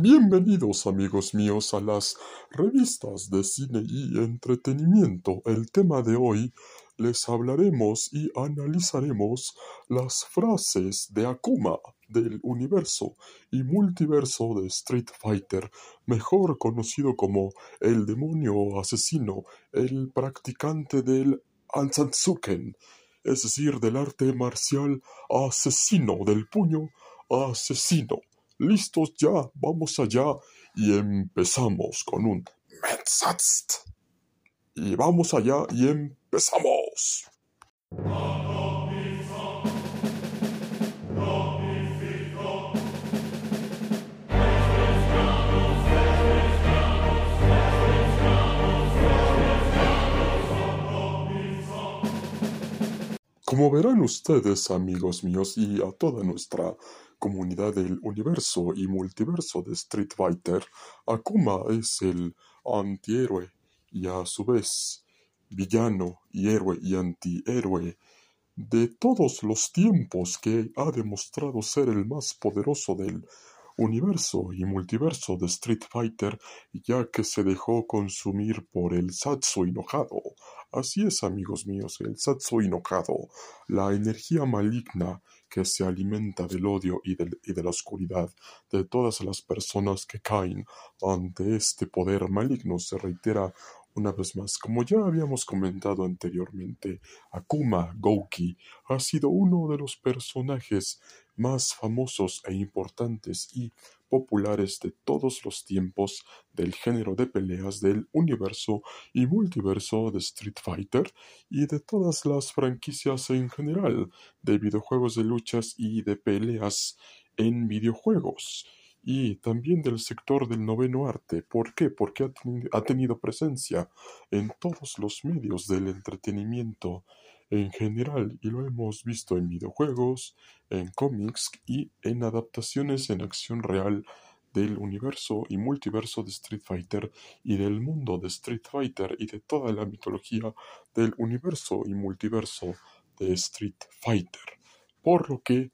Bienvenidos amigos míos a las revistas de cine y entretenimiento. El tema de hoy les hablaremos y analizaremos las frases de Akuma del universo y multiverso de Street Fighter, mejor conocido como el demonio asesino, el practicante del Ansatsuken, es decir, del arte marcial asesino del puño asesino. Listos ya, vamos allá y empezamos con un Metzatst. Y vamos allá y empezamos. Como verán ustedes, amigos míos, y a toda nuestra comunidad del universo y multiverso de Street Fighter, Akuma es el antihéroe y a su vez villano y héroe y antihéroe de todos los tiempos que ha demostrado ser el más poderoso del universo y multiverso de Street Fighter, ya que se dejó consumir por el Satsu enojado. Así es, amigos míos, el Satsu enojado, la energía maligna que se alimenta del odio y, y de la oscuridad de todas las personas que caen ante este poder maligno se reitera una vez más, como ya habíamos comentado anteriormente, Akuma Gouki ha sido uno de los personajes más famosos e importantes y populares de todos los tiempos del género de peleas del universo y multiverso de Street Fighter y de todas las franquicias en general de videojuegos de luchas y de peleas en videojuegos y también del sector del noveno arte. ¿Por qué? Porque ha, tenido presencia en todos los medios del entretenimiento en general y lo hemos visto en videojuegos, en cómics y en adaptaciones en acción real del universo y multiverso de Street Fighter y del mundo de Street Fighter y de toda la mitología del universo y multiverso de Street Fighter. Por lo que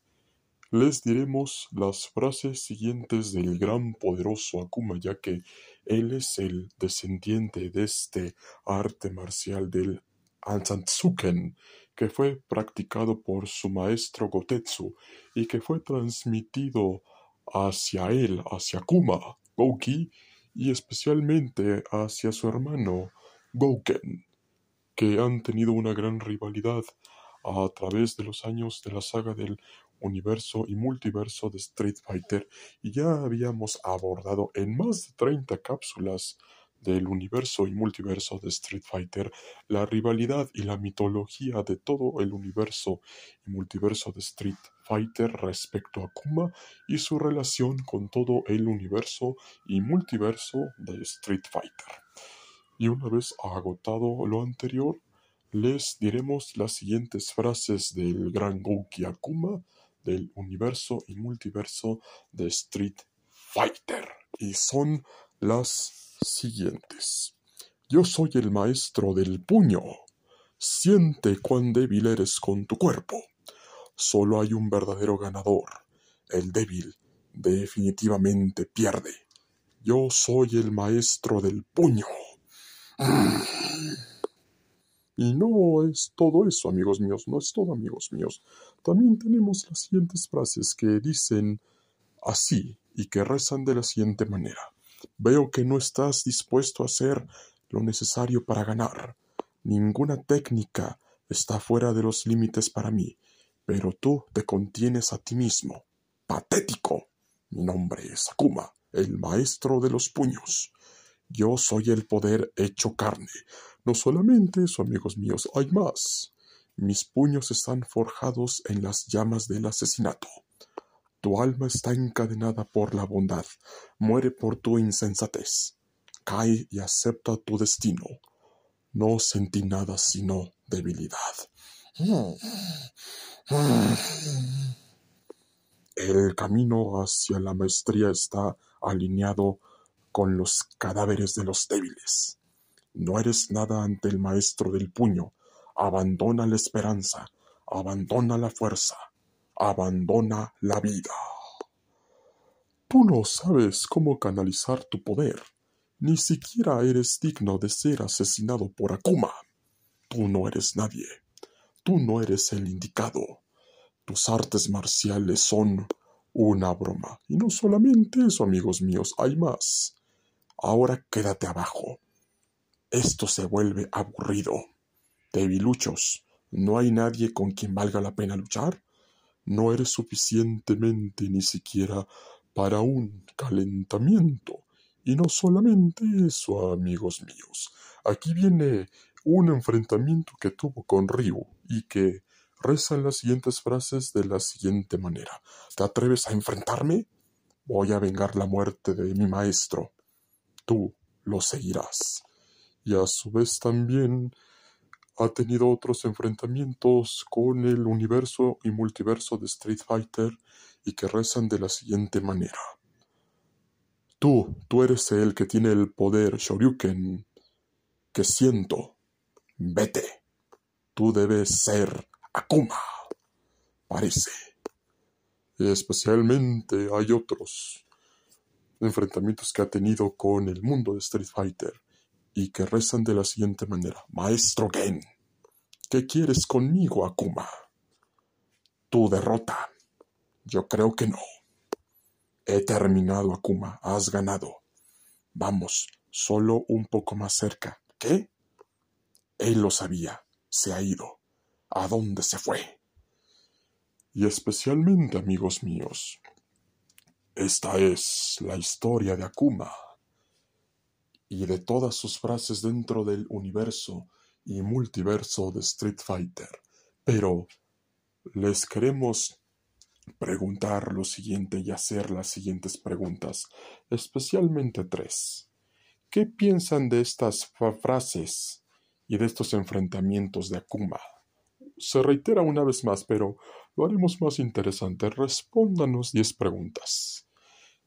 les diremos las frases siguientes del gran poderoso Akuma, ya que él es el descendiente de este arte marcial del Ansatsuken, que fue practicado por su maestro Gotetsu y que fue transmitido hacia él, hacia Kuma, Gouki, y especialmente hacia su hermano Gouken, que han tenido una gran rivalidad a través de los años de la saga del universo y multiverso de Street Fighter. Y ya habíamos abordado en más de 30 cápsulas del universo y multiverso de Street Fighter, la rivalidad y la mitología de todo el universo y multiverso de Street Fighter respecto a Kuma y su relación con todo el universo y multiverso de Street Fighter. Y una vez agotado lo anterior, les diremos las siguientes frases del gran Gouki Akuma del universo y multiverso de Street Fighter. Y son las siguientes. Yo soy el maestro del puño. Siente cuán débil eres con tu cuerpo. Solo hay un verdadero ganador. El débil definitivamente pierde. Yo soy el maestro del puño. Y no es todo eso, amigos míos, no es todo, amigos míos. También tenemos las siguientes frases que dicen así y que rezan de la siguiente manera. Veo que no estás dispuesto a hacer lo necesario para ganar. Ninguna técnica está fuera de los límites para mí, pero tú te contienes a ti mismo. Patético. Mi nombre es Akuma, el maestro de los puños. Yo soy el poder hecho carne. No solamente eso, amigos míos, hay más. Mis puños están forjados en las llamas del asesinato. Tu alma está encadenada por la bondad, muere por tu insensatez. Cae y acepta tu destino. No sentí nada sino debilidad. El camino hacia la maestría está alineado con los cadáveres de los débiles. No eres nada ante el maestro del puño. Abandona la esperanza, abandona la fuerza abandona la vida. Tú no sabes cómo canalizar tu poder. Ni siquiera eres digno de ser asesinado por Akuma. Tú no eres nadie. Tú no eres el indicado. Tus artes marciales son una broma. Y no solamente eso, amigos míos, hay más. Ahora quédate abajo. Esto se vuelve aburrido. Debiluchos, ¿no hay nadie con quien valga la pena luchar? No eres suficientemente ni siquiera para un calentamiento. Y no solamente eso, amigos míos. Aquí viene un enfrentamiento que tuvo con Ryu y que reza en las siguientes frases de la siguiente manera. ¿Te atreves a enfrentarme? Voy a vengar la muerte de mi maestro. Tú lo seguirás. Y a su vez también ha tenido otros enfrentamientos con el universo y multiverso de Street Fighter y que rezan de la siguiente manera. Tú, tú eres el que tiene el poder Shoryuken que siento. Vete. Tú debes ser Akuma. Parece. Y especialmente hay otros enfrentamientos que ha tenido con el mundo de Street Fighter y que rezan de la siguiente manera. Maestro Gen, ¿qué quieres conmigo, Akuma? Tu derrota. Yo creo que no. He terminado, Akuma. Has ganado. Vamos, solo un poco más cerca. ¿Qué? Él lo sabía. Se ha ido. ¿A dónde se fue? Y especialmente, amigos míos, esta es la historia de Akuma y de todas sus frases dentro del universo y multiverso de Street Fighter. Pero les queremos preguntar lo siguiente y hacer las siguientes preguntas, especialmente tres. ¿Qué piensan de estas frases y de estos enfrentamientos de Akuma? Se reitera una vez más, pero lo haremos más interesante. Respóndanos diez preguntas.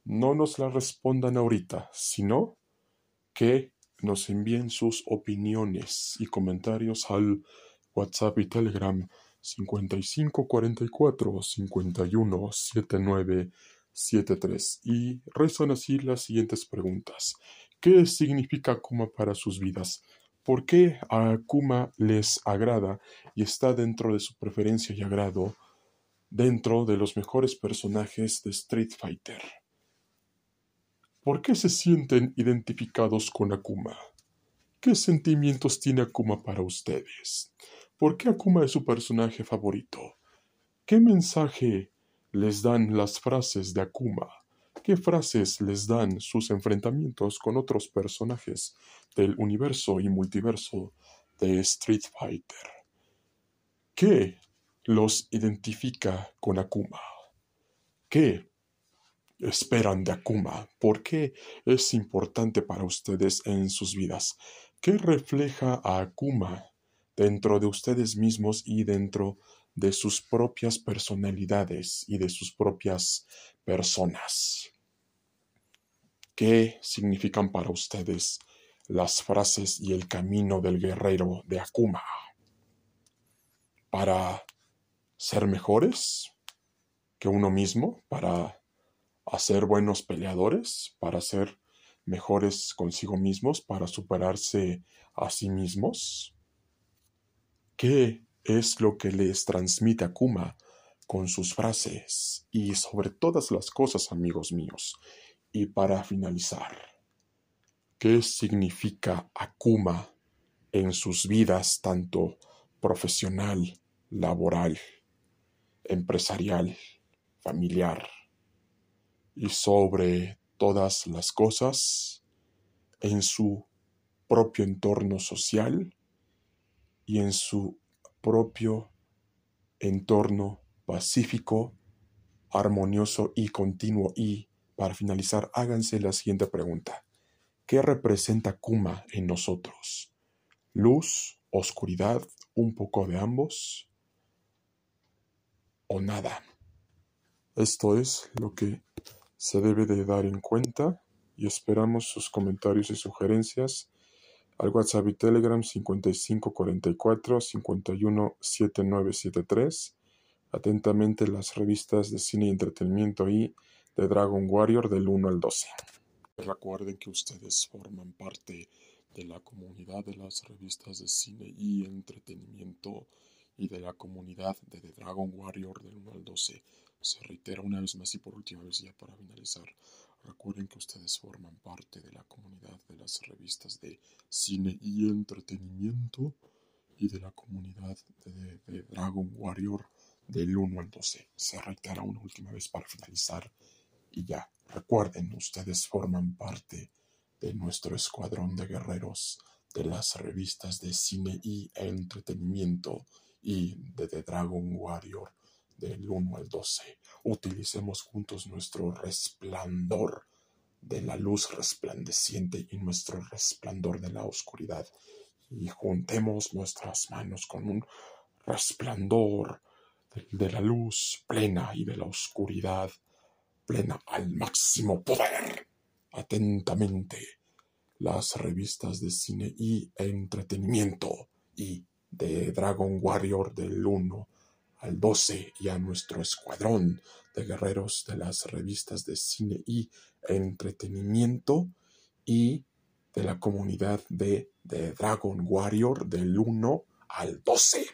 No nos las respondan ahorita, sino que nos envíen sus opiniones y comentarios al WhatsApp y Telegram 5544 51 79 73 y rezan así las siguientes preguntas. ¿Qué significa Akuma para sus vidas? ¿Por qué a Akuma les agrada y está dentro de su preferencia y agrado dentro de los mejores personajes de Street Fighter? ¿Por qué se sienten identificados con Akuma? ¿Qué sentimientos tiene Akuma para ustedes? ¿Por qué Akuma es su personaje favorito? ¿Qué mensaje les dan las frases de Akuma? ¿Qué frases les dan sus enfrentamientos con otros personajes del universo y multiverso de Street Fighter? ¿Qué los identifica con Akuma? ¿Qué esperan de Akuma? ¿Por qué es importante para ustedes en sus vidas? ¿Qué refleja a Akuma dentro de ustedes mismos y dentro de sus propias personalidades y de sus propias personas. ¿Qué significan para ustedes las frases y el camino del guerrero de Akuma? ¿Para ser mejores que uno mismo? ¿Para hacer buenos peleadores? ¿Para ser mejores consigo mismos? ¿Para superarse a sí mismos? ¿Qué es lo que les transmite Akuma con sus frases? Y sobre todas las cosas, amigos míos. Y para finalizar, ¿qué significa Akuma en sus vidas tanto profesional, laboral, empresarial, familiar y sobre todas las cosas en su propio entorno social y en su propio entorno pacífico, armonioso y continuo. Y, para finalizar, háganse la siguiente pregunta. ¿Qué representa Kuma en nosotros? ¿Luz, oscuridad, un poco de ambos? ¿O nada? Esto es lo que se debe de dar en cuenta y esperamos sus comentarios y sugerencias al WhatsApp y Telegram 5544 517973. Atentamente las revistas de cine y entretenimiento y de Dragon Warrior del 1 al 12. Recuerden que ustedes forman parte de la comunidad de las revistas de cine y entretenimiento y de la comunidad de The Dragon Warrior del 1 al 12. Se reitera una vez más y por última vez ya para finalizar. Recuerden que ustedes forman parte de la comunidad de las revistas de cine y entretenimiento y de la comunidad de, de Dragon Warrior del 1 al 12. Se reitera una última vez para finalizar y ya. Recuerden, ustedes forman parte de nuestro escuadrón de guerreros de las revistas de cine y entretenimiento y de The Dragon Warrior del 1 al 12. Utilicemos juntos nuestro resplandor de la luz resplandeciente y nuestro resplandor de la oscuridad y juntemos nuestras manos con un resplandor de la luz plena y de la oscuridad plena al máximo poder. Atentamente, las revistas de cine y entretenimiento y de Dragon Warrior del 1 al 12 y a nuestro escuadrón de guerreros de las revistas de cine y entretenimiento y de la comunidad de, de Dragon Warrior del 1 al 12.